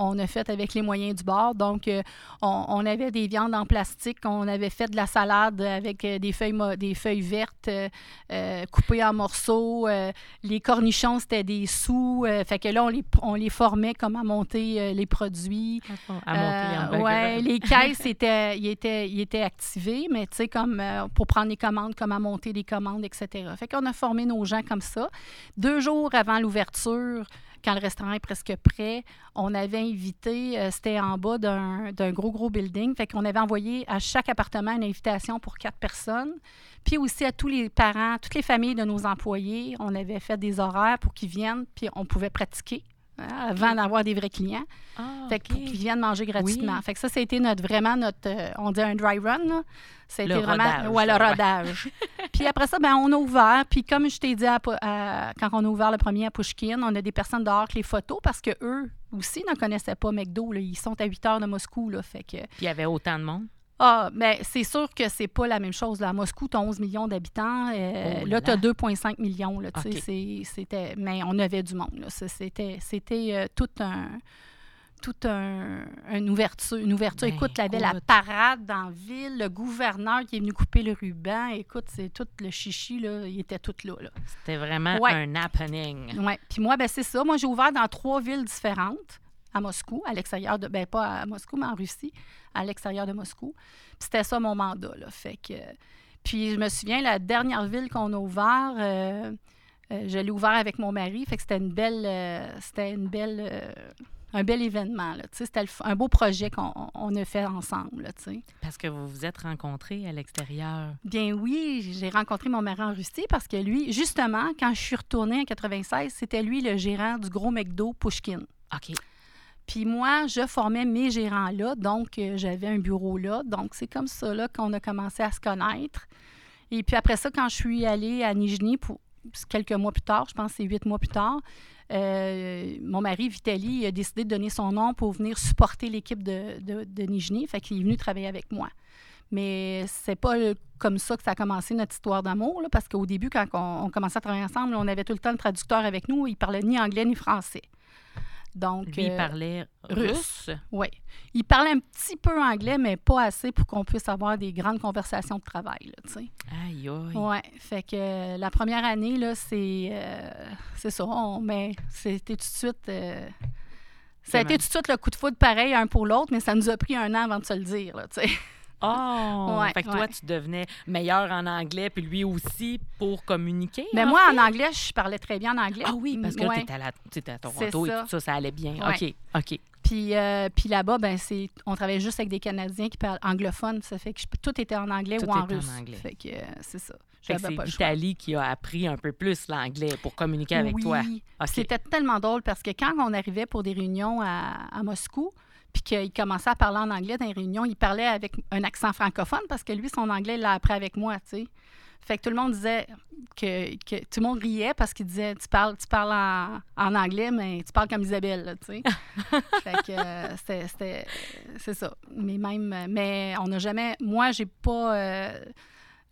On a fait avec les moyens du bord. Donc, euh, on, avait des viandes en plastique, on avait fait de la salade avec euh, des feuilles, des feuilles vertes euh, coupées en morceaux. les cornichons, c'était des sous. fait que là, on les, on les formait comme à monter les produits. À monter les ouais, les caisses, étaient, ils, étaient, ils étaient activés, mais tu sais, comme pour prendre les commandes, comme à monter des commandes, etc. Fait qu'on a formé nos gens comme ça. Deux jours avant l'ouverture, quand le restaurant est presque prêt, on avait invité, euh, c'était en bas d'un gros, gros building, fait qu'on avait envoyé à chaque appartement une invitation pour quatre personnes. Puis aussi à tous les parents, toutes les familles de nos employés, on avait fait des horaires pour qu'ils viennent, puis on pouvait pratiquer. Hein, avant d'avoir des vrais clients. Ah, fait pour qu'ils viennent manger gratuitement. Fait que ça, c'était notre, vraiment notre, euh, on dit un dry run, C'était vraiment, rodage, ouais, le rodage. puis après ça, ben, on a ouvert. Puis comme je t'ai dit quand on a ouvert le premier à Pushkin, on a des personnes dehors avec les photos parce que eux aussi ne connaissaient pas McDo. Là. Ils sont à 8 heures de Moscou. Là, fait que... Puis il y avait autant de monde? Ah, mais ben, c'est sûr que c'est pas la même chose. Là. À Moscou, tu as 11 millions d'habitants. Euh, oh là, tu as 2,5 millions. Là, c'était, mais on avait du monde. C'était, c'était euh, tout un toute un, une ouverture. Une ouverture. Ben, écoute, il y avait la parade dans la ville, le gouverneur qui est venu couper le ruban. Écoute, c'est tout le chichi, là, il était tout là. là. C'était vraiment un happening. Oui. Puis moi, ben, c'est ça. Moi, j'ai ouvert dans trois villes différentes à Moscou, à l'extérieur de. Ben, pas à Moscou, mais en Russie, à l'extérieur de Moscou. Puis c'était ça mon mandat, là. Fait que. Puis je me souviens, la dernière ville qu'on a ouvert, euh, euh, je l'ai ouvert avec mon mari. Fait que c'était une belle. Euh, c'était une belle. un bel événement. C'était un beau projet qu'on a fait ensemble. Là, parce que vous vous êtes rencontrés à l'extérieur. Bien oui, j'ai rencontré mon mari en Russie parce que lui, justement, quand je suis retournée en 96, c'était lui le gérant du gros McDo Pushkin. OK. Puis moi, je formais mes gérants là, donc euh, j'avais un bureau là. Donc c'est comme ça là qu'on a commencé à se connaître. Et puis après ça, quand je suis allée à Nijni, quelques mois plus tard, je pense que c'est huit mois plus tard, euh, mon mari, Vitali, a décidé de donner son nom pour venir supporter l'équipe de, de, Nijni. Fait qu'il est venu travailler avec moi. Mais c'est pas comme ça que ça a commencé notre histoire d'amour, parce qu'au début, quand on, on, commençait à travailler ensemble, on avait tout le temps le traducteur avec nous. Il parlait ni anglais ni français. Donc, Lui, il parlait russe. Oui. Il parlait un petit peu anglais, mais pas assez pour qu'on puisse avoir des grandes conversations de travail. Aïe, aïe. Oui. Fait que euh, la première année, là, c'est... Euh, c'est ça. On, mais c'était tout de suite... Euh, ça a été tout de suite le coup de foudre pareil, un pour l'autre, mais ça nous a pris un an avant de se le dire, là. Oh! Ouais, fait que toi, tu devenais meilleur en anglais, puis lui aussi pour communiquer. Mais moi, en anglais, je parlais très bien en anglais. Ah oui, parce que ouais. tu étais, à, Toronto et tout ça, ça allait bien. OK, OK. Puis, euh, puis là-bas, ben, c'est, on travaillait juste avec des Canadiens qui parlent anglophone. Ça fait que je, tout était en anglais tout ou en russe. En anglais. Fait que euh, c'est ça. Fait que c'est l'Italie qui a appris un peu plus l'anglais pour communiquer avec oui. toi. Okay. C'était tellement drôle parce que quand on arrivait pour des réunions à, à Moscou, puis qu'il commençait à parler en anglais dans les réunions, il parlait avec un accent francophone parce que lui, son anglais, il l'a appris avec moi, tu sais. Fait que tout le monde disait que, que tout le monde riait parce qu'il disait tu parles tu parles en, en, anglais mais tu parles comme Isabelle tu sais fait que euh, c'était c'est ça mais même mais on n'a jamais moi j'ai pas euh,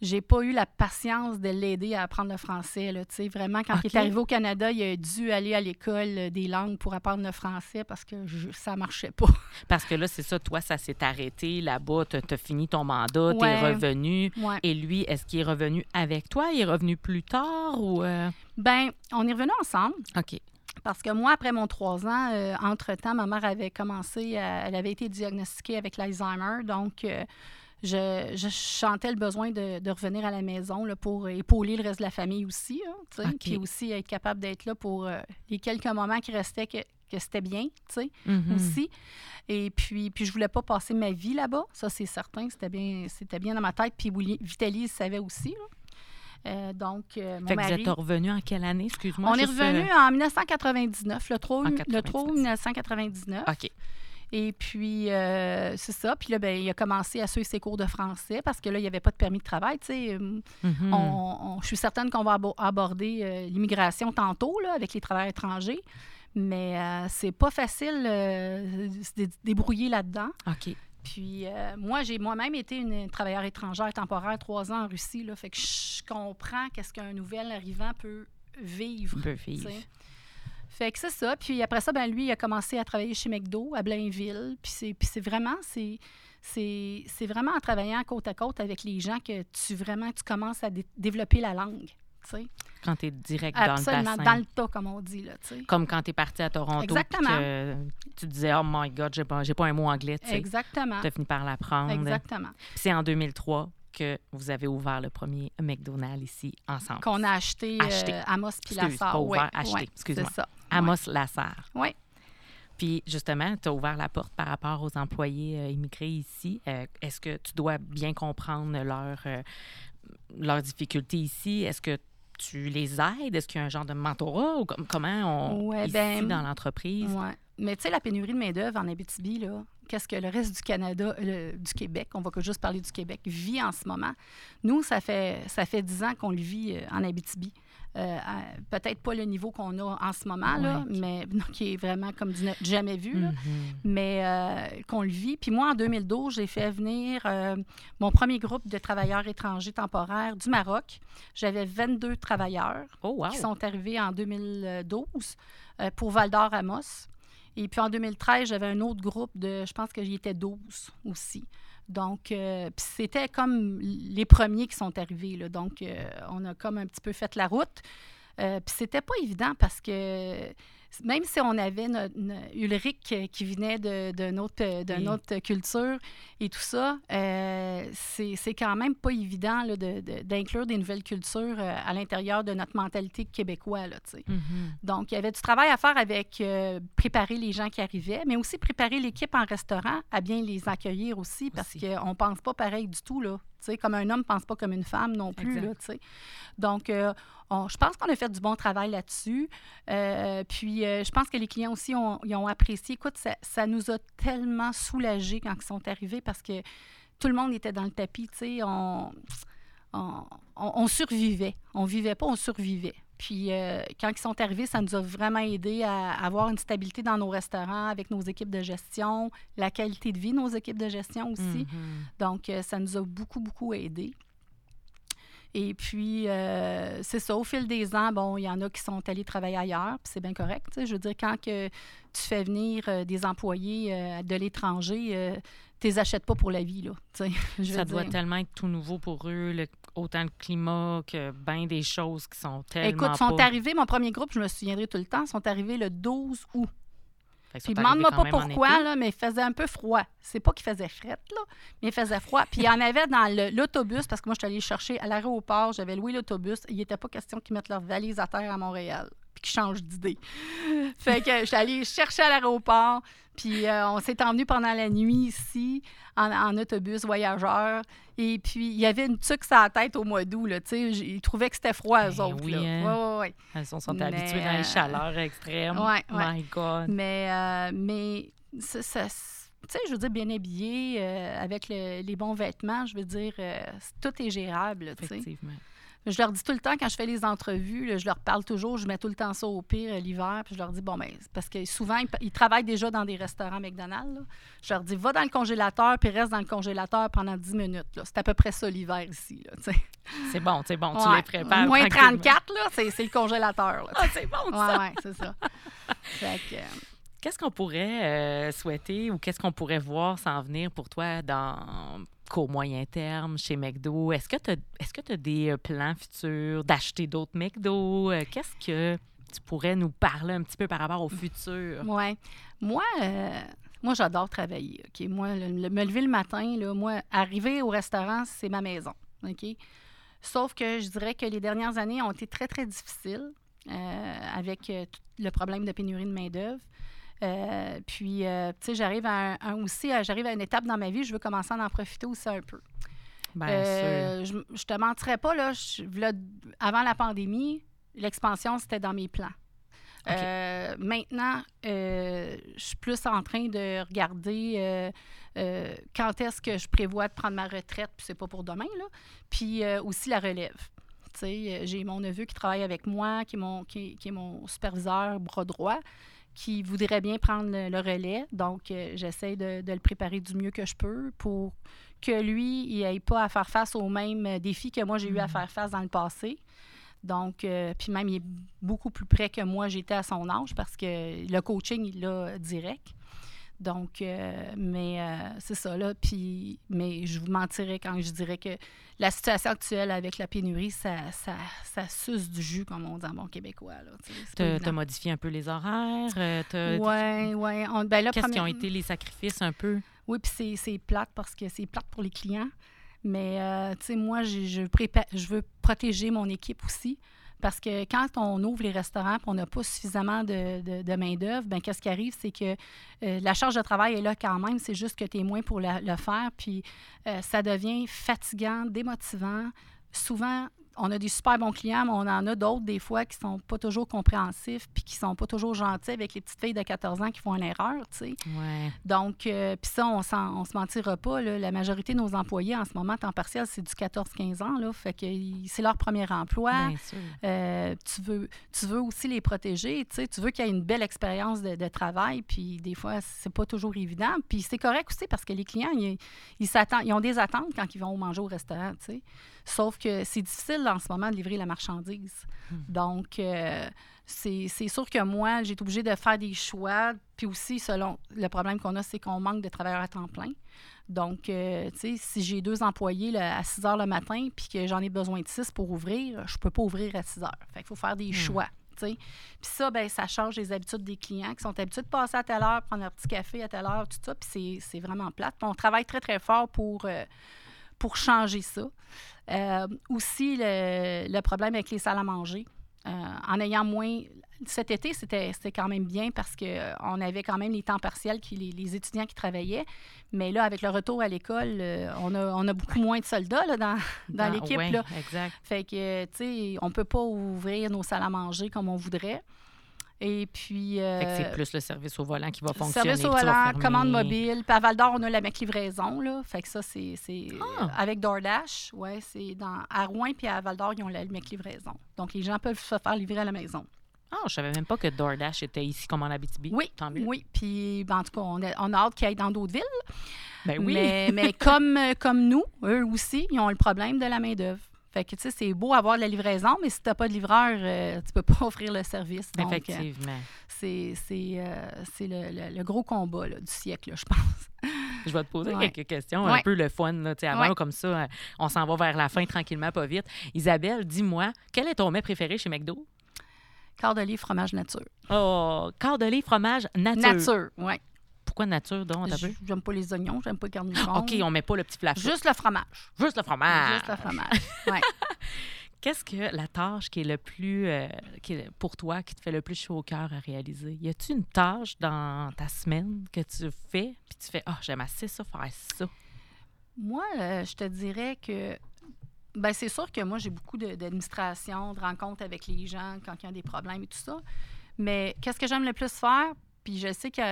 j'ai pas eu la patience de l'aider à apprendre le français. Là, vraiment, quand okay. il est arrivé au Canada, il a dû aller à l'école des langues pour apprendre le français parce que je, ça marchait pas. Parce que là, c'est ça, toi, ça s'est arrêté là-bas, tu as fini ton mandat, tu es ouais. revenu. Ouais. Et lui, est-ce qu'il est revenu avec toi? Il est revenu plus tard ou... Euh... Ben, on est revenu ensemble. OK. Parce que moi, après mon trois ans, euh, entre-temps, ma mère avait commencé, à, elle avait été diagnostiquée avec l'Alzheimer. Donc, euh, je, je, chantais le besoin de, de, revenir à la maison là, pour épauler le reste de la famille aussi. Hein, okay. Puis aussi être capable d'être là pour euh, les quelques moments qui restaient que, que c'était bien, tu sais, mm -hmm. aussi. Et puis, puis je voulais pas passer ma vie là-bas. Ça, c'est certain. C'était bien, c'était bien dans ma tête. Puis Vitaly le savait aussi. Là. Euh, donc, euh, mon fait que vous êtes revenu en quelle année, excuse-moi? On est juste, revenu euh... en 1999, le 3, le 3 1999. OK. Et puis, euh, c'est ça. Puis là, ben, il a commencé à suivre ses cours de français parce que là, il n'y avait pas de permis de travail. Tu sais, mm -hmm. on, on, je suis certaine qu'on va aborder euh, l'immigration tantôt là, avec les travailleurs étrangers. Mais euh, c'est pas facile euh, de se débrouiller là-dedans. OK. Puis euh, moi, j'ai moi-même été une travailleure étrangère temporaire trois ans en Russie. Là, fait que je comprends qu'est-ce qu'un nouvel arrivant peut vivre. Peut vivre. T'sais. Fait que c'est ça. Puis après ça, ben lui, il a commencé à travailler chez McDo à Blainville. Puis c'est, puis c'est vraiment, c'est, c'est, c'est vraiment en travaillant côte à côte avec les gens que tu vraiment, tu commences à dé développer la langue. T'sais. Quand tu es direct Absolument, dans le bassin. dans le tas, comme on dit. Là, t'sais. comme quand tu es parti à Toronto. Exactement. Que tu disais, oh my God, j'ai pas, j'ai pas un mot anglais. T'sais. Exactement. Tu as fini par l'apprendre. Exactement. C'est en 2003 que vous avez ouvert le premier McDonald's ici ensemble. Qu'on a acheté, acheté. Euh, Amos puis Lassar. pas ouvert, ouais, acheté, ouais, excuse-moi. Ça. Amos Lassar. Oui. Puis justement, tu as ouvert la porte par rapport aux employés euh, immigrés ici. Euh, Est-ce que tu dois bien comprendre leurs leur difficultés ici? Est-ce que tu les aides? Est-ce qu'il y a un genre de mentorat ou com comment on ouais, ici ben, dans l'entreprise? Ouais. Mais tu sais, la pénurie de main-d'œuvre en Abitibi, là, qu'est-ce que le reste du Canada, le, du Québec, on va que juste parler du Québec, vit en ce moment? Nous, ça fait ça fait dix ans qu'on le vit euh, en Abitibi. Euh, peut-être pas le niveau qu'on a en ce moment, là, mais non, qui est vraiment comme du jamais vu, là, mm -hmm. mais euh, qu'on le vit. Puis moi, en 2012, j'ai fait venir euh, mon premier groupe de travailleurs étrangers temporaires du Maroc. J'avais 22 travailleurs oh, wow. qui sont arrivés en 2012 euh, pour Val d'Or Amos. Et puis en 2013, j'avais un autre groupe de, je pense que j'y étais 12 aussi. Donc, euh, c'était comme les premiers qui sont arrivés. Donc, euh, on a comme un petit peu fait la route. Euh, puis c'était pas évident parce que même si on avait notre, notre Ulrich qui venait de, de, notre, de oui. notre culture et tout ça, euh, c'est quand même pas évident d'inclure de, de, des nouvelles cultures euh, à l'intérieur de notre mentalité québécoise. Là, mm -hmm. Donc, il y avait du travail à faire avec euh, préparer les gens qui arrivaient, mais aussi préparer l'équipe en restaurant à bien les accueillir aussi, parce qu'on ne pense pas pareil du tout. Là. Comme un homme ne pense pas comme une femme non plus. Là, Donc, euh, on, je pense qu'on a fait du bon travail là-dessus. Euh, puis, euh, je pense que les clients aussi ont, ils ont apprécié. Écoute, ça, ça, nous a tellement soulagés quand ils sont arrivés parce que tout le monde était dans le tapis. On, on, on- on survivait. On vivait pas, on survivait. Puis euh, quand ils sont arrivés, ça nous a vraiment aidé à avoir une stabilité dans nos restaurants avec nos équipes de gestion, la qualité de vie de nos équipes de gestion aussi. Mhm. Donc, euh, ça nous a beaucoup, beaucoup aidé. Et puis, euh, c'est ça, au fil des ans, bon, il y en a qui sont allés travailler ailleurs, puis c'est bien correct. Je veux dire, quand que tu fais venir euh, des employés euh, de l'étranger, tu les achètes pas pour la vie, là. Je Ça doit dire. tellement être tout nouveau pour eux, le- autant le climat que bien des choses qui sont tellement Écoute, sont pas... arrivés, mon premier groupe, je me souviendrai tout le temps, sont arrivés le 12 août. Puis demande-moi pas pourquoi, là, mais il faisait un peu froid. C'est pas qu'il faisait fret, là, mais il faisait froid. Puis il y en avait dans l'autobus, parce que moi, je suis allée chercher à l'aéroport, j'avais loué l'autobus. Il n'était pas question qu'ils mettent leur valise à terre à Montréal, puis qu'ils changent d'idée. fait que je suis allée chercher à l'aéroport, puis euh, on s'est emmené pendant la nuit ici, en, en autobus voyageur. Et puis, il y avait une tuque sur la tête au mois d'août, là, tu sais. Ils trouvaient que c'était froid, eux Ben autres, oui, là. hein. Ouais, ouais, ouais. Sont Mais, habituées dans les euh, chaleurs extrêmes. ouais, ouais. My God. Mais, euh, mais ça, ça- tu sais, je veux dire, bien habillé, euh, avec le- les bons vêtements, je veux dire, euh, tout est gérable, là, tu sais. Effectivement. Je leur dis tout le temps, quand je fais les entrevues, là, je leur parle toujours, je mets tout le temps ça au pire euh, l'hiver, puis je leur dis, bon, ben, parce que souvent, ils, travaillent déjà dans des restaurants McDonald's. là. Je leur dis, va dans le congélateur, puis reste dans le congélateur pendant 10 minutes. C'est à peu près ça l'hiver ici. C'est bon, c'est bon. Tu les prépares. Moins tranquillement. 34, là, c'est c'est le congélateur, Ah, c'est bon, ça. Ouais, ouais, c'est ça. Fait que, euh, Qu'est-ce qu'on pourrait euh, souhaiter ou qu'est-ce qu'on pourrait voir s'en venir pour toi dans court moyen terme chez McDo? Est-ce que tu as, tu des euh, plans futurs d'acheter d'autres McDo? Euh, Qu'est-ce que tu pourrais nous parler un petit peu par rapport au futur? Ouais. Moi, euh, moi j'adore travailler. Moi, le- me lever le matin, moi, arriver au restaurant, c'est ma maison. Sauf que je dirais que les dernières années ont été très, très difficiles avec le problème de pénurie de main-d'œuvre. Euh, puis, euh, tu sais, j'arrive à un, aussi, à- j'arrive à une étape dans ma vie, je veux commencer à en profiter aussi un peu. Bien Euh, je, je te mentirais pas, là, je- avant la pandémie, l'expansion, c'était dans mes plans. OK. Euh, maintenant, euh, je suis plus en train de regarder euh, euh, quand est-ce que je prévois de prendre ma retraite, puis c'est pas pour demain, là. Puis euh, aussi la relève. Tu sais, euh, j'ai mon neveu qui travaille avec moi, qui est mon, qui, qui est mon superviseur bras droit, qui voudrait bien prendre le, le relais. Donc, euh, j'essaie de, de le préparer du mieux que je peux pour que lui, il n'ait pas à faire face aux mêmes euh, défis que moi, j'ai eu à Mhm. faire face dans le passé. Donc, euh, puis même, il est beaucoup plus près que moi, j'étais à son âge parce que le coaching, il l'a direct. Donc, euh, mais euh, c'est ça, là. Puis, mais je vous mentirais quand je dirais que la situation actuelle avec la pénurie, ça, ça, ça suce du jus, comme on dit en bon québécois, tu as modifié un peu les horaires? euh, Ouais, ouais. On- ben Qu'est-ce qui ont été les sacrifices un peu? oui, puis c'est- c'est plate parce que c'est plate pour les clients. Mais, euh, tu sais, moi, je, prépa- je veux protéger mon équipe aussi. Parce que quand on ouvre les restaurants et on n'a pas suffisamment de, main-d'œuvre, ben qu'est-ce qui arrive? C'est que euh, la charge de travail est là quand même. C'est juste que tu es moins pour le faire. Puis euh, ça devient fatigant, démotivant. Souvent, on a des super bons clients, mais on en a d'autres des fois qui sont pas toujours compréhensifs puis qui sont pas toujours gentils avec les petites filles de 14 ans qui font une erreur, tu sais. Ouais. Donc, euh, puis ça, on on se mentira pas. là. la majorité de nos employés en ce moment, temps partiel, c'est du 14-15 ans. Là, fait que c'est leur premier emploi. Bien sûr. Euh, tu, veux, tu veux aussi les protéger. Tu, sais, tu veux qu'il y ait une belle expérience de, de travail. Puis des fois, c'est pas toujours évident. Puis c'est correct aussi parce que les clients, ils, ils s'attendent, ils ont des attentes quand ils vont manger au restaurant. tu sais. Sauf que c'est difficile en ce moment de livrer la marchandise. Hmm. Donc, euh, c'est sûr que moi, j'ai été obligée de faire des choix. Puis aussi, selon le problème qu'on a, c'est qu'on manque de travailleurs à temps plein. Donc, euh, tu sais, si j'ai deux employés là, à 6 heures le matin puis que j'en ai besoin de 6 pour ouvrir, je peux pas ouvrir à 6 heures. Fait qu'il faut faire des choix. tu sais. Puis ça, ben, ça change les habitudes des clients qui sont habitués de passer à telle heure, prendre leur petit café à telle heure, tout ça. Puis c'est- c'est vraiment plate. Puis on travaille très, très fort pour, euh, pour changer ça. Euh, aussi, le, le problème avec les salles à manger. Euh, en ayant moins. Cet été, c'était quand même bien parce qu'on avait quand même les temps partiels, qui, les, les étudiants qui travaillaient. Mais là, avec le retour à l'école, euh, on, a, on a beaucoup moins de soldats là, dans, dans l'équipe. là. exact. Fait que, tu sais, on peut pas ouvrir nos salles à manger comme on voudrait. Et puis. Que euh, c'est plus le service au volant qui va fonctionner. Service au volant, commande mobile. Puis à Val d'Or, on a la McLivraison, livraison. Là. Fait que ça, c'est. c'est, Ah. avec DoorDash. Ouais, c'est dans, à Rouen puis à Val d'Or, ils ont la McLivraison. livraison. Donc, les gens peuvent se faire livrer à la maison. Ah, je savais même pas que DoorDash était ici comme en Abitibi. Oui, Tant mieux. oui. Puis, ben, en tout cas, on a, on a hâte qu'ils aillent dans d'autres villes. Ben oui. Mais, mais comme, comme nous, eux aussi, ils ont le problème de la main-d'œuvre. Fait que, tu sais, c'est beau avoir de la livraison, mais si tu n'as pas de livreur, euh, tu peux pas offrir le service. Donc, euh, Effectivement. c'est c'est, euh, le, le- le gros combat là, du siècle, là, je pense. Je vais te poser Ouais. quelques questions, un peu le fun. Là, Tu sais, avant, Ouais. comme ça, euh, on s'en va vers la fin tranquillement, pas vite. Isabelle, dis-moi, quel est ton mets préféré chez McDo? Quart de livre fromage nature. Oh, quart de fromage, nature. Nature, oui. Pourquoi nature, donc? J'aime pas les oignons, j'aime pas le cornichon. OK, on met pas le petit flash. Juste le fromage. Juste le fromage. Juste le fromage. Ouais. Qu'est-ce que la tâche qui est le plus, euh, qui est- pour toi, qui te fait le plus chaud au cœur à réaliser? Y a-tu une tâche dans ta semaine que tu fais, puis tu fais, ah, j'aime assez ça, faire ça? Moi, euh, je te dirais que. Ben, c'est sûr que moi, j'ai beaucoup de- d'administration, de, rencontres avec les gens quand il y a des problèmes et tout ça. Mais qu'est-ce que j'aime le plus faire? Puis je sais que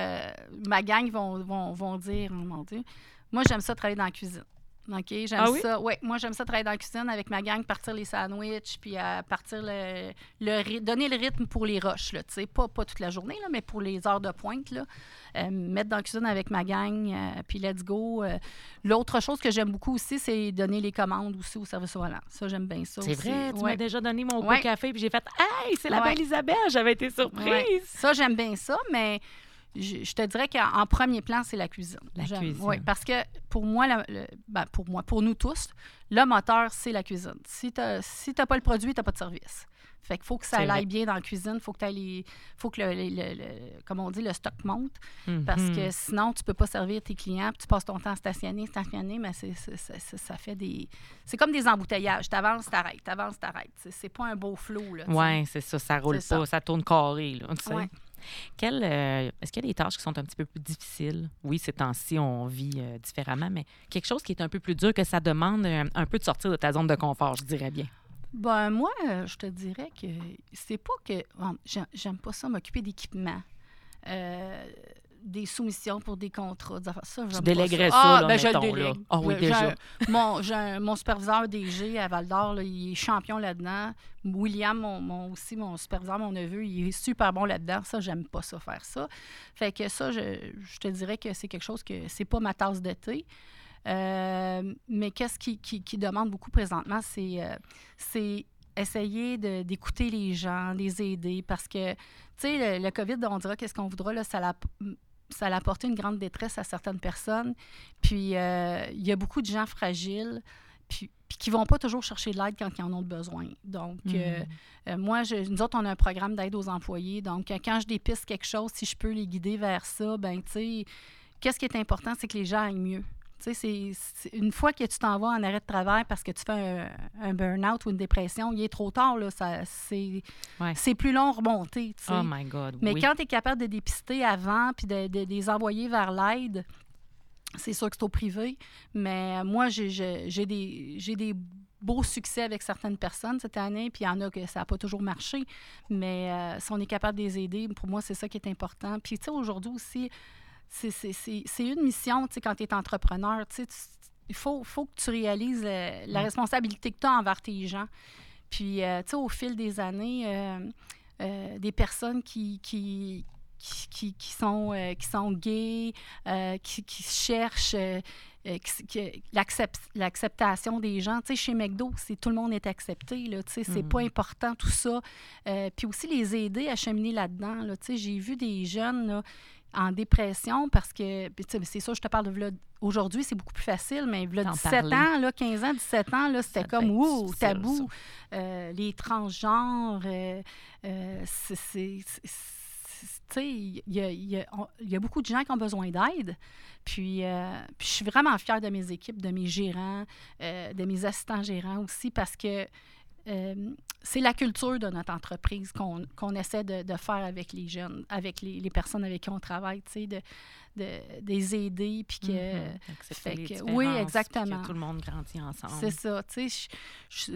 ma gang vont, vont, vont dire, oh mon Dieu, moi, j'aime ça travailler dans la cuisine. OK? J'aime Ah oui? ça. Oui, moi, j'aime ça travailler dans la cuisine avec ma gang, partir les sandwichs, puis euh, partir le, donner le rythme pour les roches, là, tu sais. Pas, pas toute la journée, là, mais pour les heures de pointe, là. Euh, mettre dans la cuisine avec ma gang, euh, puis let's go. Euh, L'autre chose que j'aime beaucoup aussi, c'est donner les commandes aussi au service au volant. Ça, j'aime bien ça C'est vrai, tu Ouais. m'as déjà donné mon Ouais. café, puis j'ai fait, hey, c'est la Ouais. belle Isabelle, j'avais été surprise. Ça, j'aime bien ça, mais je, je te dirais qu'en en premier plan, c'est la cuisine. La cuisine. ouais, parce que pour moi, la- le- ben, pour moi, pour nous tous, le moteur, c'est la cuisine. Si tu n'as si t'as pas le produit, tu n'as pas de service. Fait qu'il faut que ça aille bien dans la cuisine, faut que les, faut que le, le- le- le- comme on dit, le stock monte, parce Mhm. que sinon, tu peux pas servir tes clients, puis tu passes ton temps à stationner, stationner, mais c'est, c'est- c'est- c'est- ça fait des... C'est comme des emboutteillages. T'avances, t'arrêtes, t'avances, t'arrêtes. C'est, pas un beau flot, là. Oui, c'est ça, ça roule pas, ça. ça. tourne carré, là. Ouais. Euh, Est-ce qu'il y a des tâches qui sont un petit peu plus difficiles? Oui, ces temps-ci, on vit euh, différemment, mais quelque chose qui est un peu plus dur, que ça demande euh, un peu de sortir de ta zone de confort, je dirais bien. Ben, moi, je te dirais que c'est pas que. J'aime pas ça, m'occuper d'équipements. Des soumissions pour des contrats. des affaires. Ça, j'aime pas déléguerais ça, Ah, là, ben, je le mettons, là. délègue. Ah oui, J'ai déjà. un- mon, j'ai un- mon superviseur DG à Val d'Or, là, il est champion là-dedans. William, mon, mon- aussi, mon superviseur, mon neveu, il est super bon là-dedans. Ça, j'aime pas ça, faire ça. Fait que ça, je, je te dirais que c'est quelque chose que c'est pas ma tasse de thé. Euh, mais qu'est-ce qui, qui- qui demande beaucoup présentement, c'est euh, c'est essayer de- d'écouter les gens, les aider, parce que, tu sais, le, le COVID, on dira qu'est-ce qu'on voudra, là, ça l'a ça a apporté une grande détresse à certaines personnes. Puis, euh, il y a beaucoup de gens fragiles, puis, puis qui vont pas toujours chercher de l'aide quand ils en ont besoin. Donc, euh, euh, moi, je, nous autres, on a un programme d'aide aux employés. Donc, euh, quand je dépiste quelque chose, si je peux les guider vers ça, ben tu sais, qu'est-ce qui est important, c'est que les gens aillent mieux. Tu sais, c'est- c'est- une fois que tu t'en vas en arrêt de travail parce que tu fais un, un burn-out ou une dépression, il est trop tard, là. Ça, c'est, Ouais. plus long à remonter, tu sais. Oh my God, Mais oui. quand tu es capable de dépister avant puis de, de- de les envoyer vers l'aide, c'est sûr que c'est au privé. Mais moi, j'ai des, j'ai des beaux succès avec certaines personnes cette année, puis il y en a que ça n'a pas toujours marché. Mais euh, si on est capable de les aider, pour moi, c'est ça qui est important. Puis, tu sais, aujourd'hui aussi, c'est, une mission, tu sais, quand tu es entrepreneur, tu sais, il faut, faut que tu réalises euh, la Mm. responsabilité que tu as envers tes gens. Puis, euh, tu sais, au fil des années, euh, des personnes qui, qui, qui, qui- sont, qui sont gays, qui, qui cherchent l'acceptation des gens. Tu sais, chez McDo, tout le monde est accepté. Là, tu sais, c'est pas important tout ça. Puis aussi les aider à cheminer là-dedans. Là, tu sais, j'ai vu des jeunes là, en dépression parce que, c'est sûr, je te parle de là, aujourd'hui, c'est beaucoup plus facile, mais là, D'en 17 parler. ans, là, 15 ans, 17 ans, là, c'était Ça comme, ouh, tabou. Euh, les transgenres, euh, euh, c'est- il y a, y y beaucoup de gens qui ont besoin d'aide. Puis, euh, puis je suis vraiment fière de mes équipes, de mes gérants, euh, de mes assistants gérants aussi, parce que euh, c'est la culture de notre entreprise qu'on qu'on essaie de, de faire avec les jeunes, avec les, les personnes avec qui on travaille, tu sais, de, de, de les aider, puis que... Mhm. Accepter fait les que- oui, exactement. Que tout le monde grandit ensemble. C'est ça, tu sais,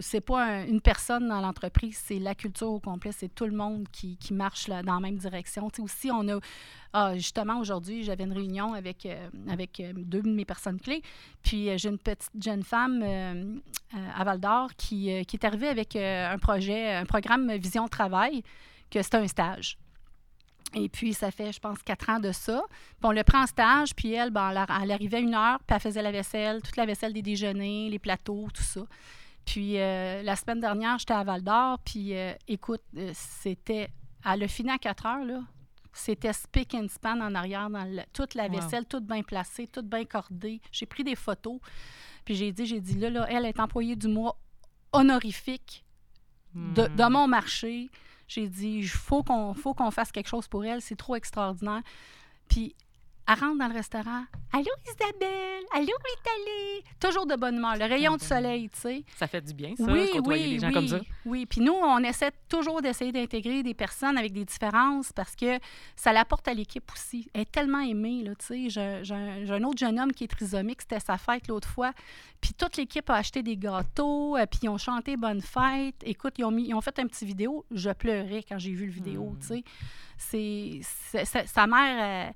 c'est pas un- une personne dans l'entreprise, c'est la culture au complet, c'est tout le monde qui, qui marche là, dans la même direction. Tu sais, aussi, on a, ah, justement, aujourd'hui, j'avais une réunion avec, euh, euh, deux de mes personnes clés, puis euh, j'ai une petite jeune femme à Val-d'Or qui, euh, qui est arrivée avec un projet, un programme Vision Travail, que c'était un stage. Et puis, ça fait, je pense, quatre ans de ça. Puis on le prend en stage, puis elle, ben, elle, ar- elle arrivait une heure, puis elle faisait la vaisselle, toute la vaisselle des déjeuners, les plateaux, tout ça. Puis la semaine dernière, j'étais à Val d'Or, puis écoute, c'était. Elle a fini à 4 heures, là. C'était spick and span en arrière, dans le- toute la Wow. vaisselle, toute bien placée, toute bien cordée. J'ai pris des photos, puis j'ai dit, j'ai dit, là, là, elle est employée du mois honorifique de, de mon marché. J'ai dit, il faut qu'on faut qu'on fasse quelque chose pour elle, c'est trop extraordinaire. Puis, elle rentre dans le restaurant. Allô, Isabelle? Allô, Vitaly? Toujours de bonne humeur. Le rayon de soleil, tu sais. Ça fait du bien, ça, Oui, côtoyer oui, des gens oui, comme ça. oui. Puis nous, on essaie toujours d'essayer d'intégrer des personnes avec des différences parce que ça l'apporte à l'équipe aussi. Elle est tellement aimée, là, tu sais. J'ai un, autre jeune homme qui est trisomique, c'était sa fête l'autre fois. Puis toute l'équipe a acheté des gâteaux, euh, puis ils ont chanté Bonne fête. Écoute, ils ont, mis, ils ont fait un petit vidéo. Je pleurais quand j'ai vu le vidéo, Mm. tu sais. C'est... Sa mère... euh,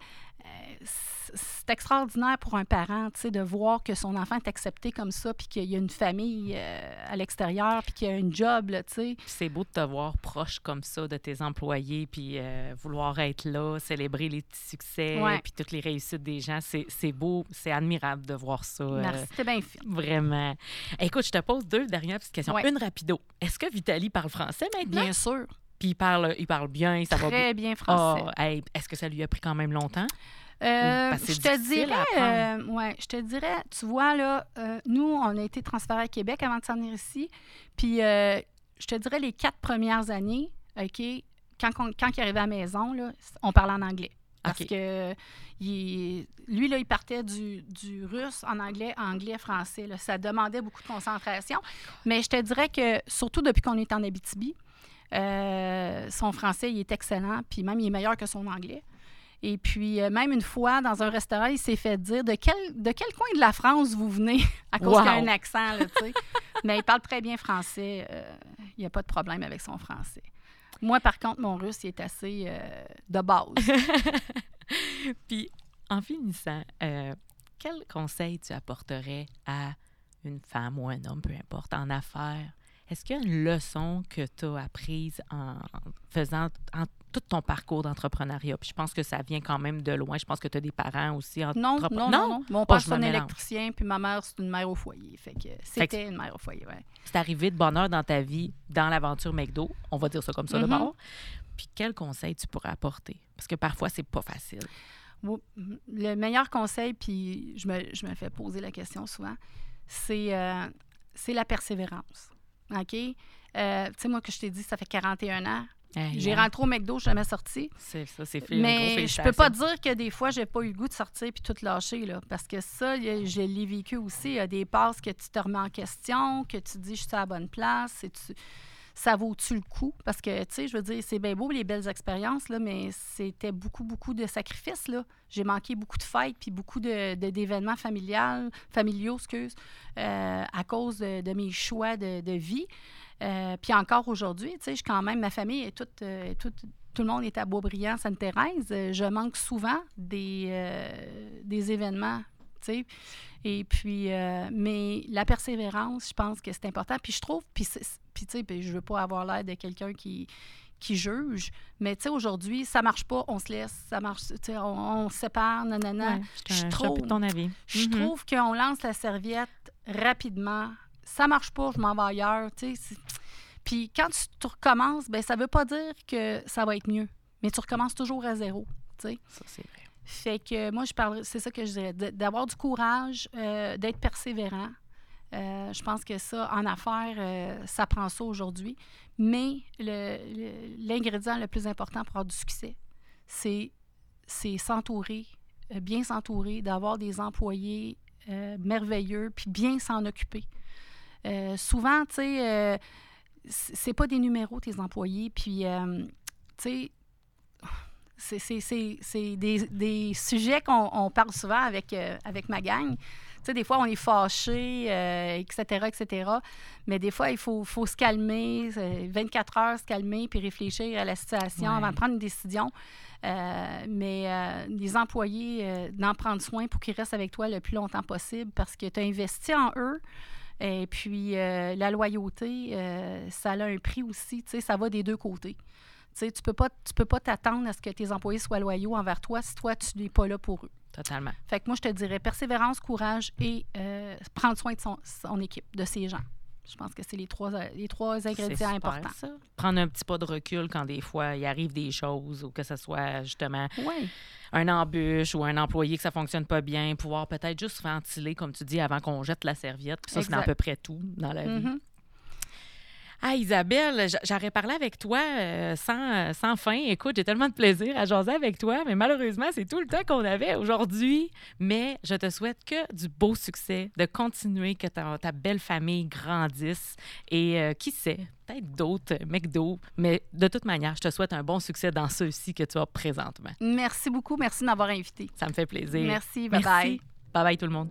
c'est- c'est extraordinaire pour un parent, tu sais, de voir que son enfant est accepté comme ça, puis qu'il y a une famille euh, à l'extérieur, puis qu'il y a un job, tu sais. C'est beau de te voir proche comme ça de tes employés, puis euh, vouloir être là, célébrer les petits succès, Ouais. puis toutes les réussites des gens. C'est beau, c'est admirable de voir ça. euh, Merci, c'était bien fait. Vraiment. Écoute, je te pose deux dernières petites questions. Ouais. Une rapido. Est-ce que Vitali parle français maintenant? Bien sûr. Puis il parle, il parle bien, ça va bien. Très bien français. Ah, hey, Est-ce que ça lui a pris quand même longtemps? Euh, je te dirais, euh, ouais, je te dirais, tu vois, là, euh, nous, on a été transférés à Québec avant de s'en venir ici. Puis, je te dirais, les quatre premières années, OK, quand, on- quand il arrivait à la maison, là, on parlait en anglais. Parce que il- lui, là, il partait du, du russe en anglais, anglais, français. là. Ça demandait beaucoup de concentration. Mais je te dirais que, surtout depuis qu'on est en Abitibi, euh, son français, il est excellent. Puis même, il est meilleur que son anglais. Et puis, euh, même une fois, dans un restaurant, il s'est fait dire de quel, de quel coin de la France vous venez? À cause Wow. qu'il a un accent, là. Mais il parle très bien français. euh, il n'y a pas de problème avec son français. Moi, par contre, mon russe, il est assez euh, de base. Puis, en finissant, quel conseil tu apporterais à une femme ou un homme, peu importe, en affaires? Est-ce qu'il y a une leçon que tu as apprise en faisant en tout ton parcours d'entrepreneuriat? Puis je pense que ça vient quand même de loin. Je pense que tu as des parents aussi Non, non, non, non. Mon père, c'est un électricien, puis ma mère, c'est une mère au foyer. Fait que c'était une mère au foyer, ouais. C'est arrivé de bonheur dans ta vie, dans l'aventure McDo. On va dire ça comme ça Mhm. d'abord. Puis quel conseil tu pourrais apporter? Parce que parfois, c'est pas facile. Le meilleur conseil, puis je me, je me fais poser la question souvent, c'est euh, c'est la persévérance. OK? Euh, tu sais, moi, que je t'ai dit, ça fait 41 ans. Hey, J'ai rentré au McDo, je suis jamais sortie. C'est ça, c'est fait. Mais je peux pas dire que des fois, j'ai pas eu le goût de sortir puis tout lâcher, là. Parce que ça, je l'ai vécu aussi. Il y a des passes que tu te remets en question, que tu dis, je suis à la bonne place. Et tu... Ça vaut-tu le coup? Parce que, tu sais, je veux dire, c'est bien beau les belles expériences, là, mais c'était beaucoup, beaucoup de sacrifices, là. J'ai manqué beaucoup de fêtes puis beaucoup de- d'événements familiaux, excuse, euh, à cause de, mes choix de, de vie. Euh, puis encore aujourd'hui, tu sais, quand même, ma famille est toute, euh, tout le monde est à Boisbriand, Sainte-Thérèse. Je manque souvent des, euh, des événements, tu sais. Et puis, euh, mais la persévérance, je pense que c'est important. Puis je trouve, puis, puis tu sais, puis je veux pas avoir l'air de quelqu'un qui qui juge, mais tu sais, aujourd'hui, ça marche pas, on se laisse, ça marche, tu sais, on, on se sépare, nanana. Ouais, je trouve- ton avis. Je Mhm. trouve qu'on lance la serviette rapidement. Ça marche pas, je m'en vais ailleurs. tu sais, Puis quand tu, tu recommences, ben ça veut pas dire que ça va être mieux, mais tu recommences toujours à zéro. tu sais. Ça, c'est vrai. Fait que moi, je parle, c'est ça que je dirais, d'avoir du courage, euh, d'être persévérant. Euh, je pense que ça, en affaires, euh, ça prend ça aujourd'hui. Mais le- le- l'ingrédient le, plus important pour avoir du succès, c'est s'entourer, bien s'entourer, d'avoir des employés merveilleux, puis bien s'en occuper. Souvent, tu sais, c'est pas des numéros, tes employés. Puis, tu sais, c'est des, des, sujets qu'on parle souvent avec, euh, avec ma gang. Tu sais, des fois, on est fâché, etc., etc. Mais des fois, il faut, faut se calmer, 24 heures, se calmer, puis réfléchir à la situation avant de prendre une décision. mais les employés, d'en prendre soin pour qu'ils restent avec toi le plus longtemps possible parce que tu as investi en eux. Et puis, euh, la loyauté, euh, ça a un prix aussi. Tu sais, ça va des deux côtés. Tu tu peux pas, tu peux pas t'attendre à ce que tes employés soient loyaux envers toi si toi, tu n'es pas là pour eux. Totalement. Fait que moi, je te dirais persévérance, courage et euh, prendre soin de son, son équipe, de ses gens. Je pense que c'est les trois, les trois ingrédients importants. Ça. Prendre un petit pas de recul quand des fois il arrive des choses ou que ce soit justement un embûche ou un employé que ça fonctionne pas bien, pouvoir peut-être juste ventiler, comme tu dis, avant qu'on jette la serviette. Puis ça, c'est à peu près tout dans la vie. Ah, Isabelle, j'aurais parlé avec toi euh, sans, sans, fin. Écoute, j'ai tellement de plaisir à jaser avec toi, mais malheureusement, c'est tout le temps qu'on avait aujourd'hui. Mais je te souhaite que du beau succès, de continuer, que ta, ta belle famille grandisse et euh, qui sait, peut-être d'autres McDo. Mais de toute manière, je te souhaite un bon succès dans ceux-ci que tu as présentement. Merci beaucoup. Merci de m'avoir invité. Ça me fait plaisir. Merci. Bye-bye. Bye-bye tout le monde.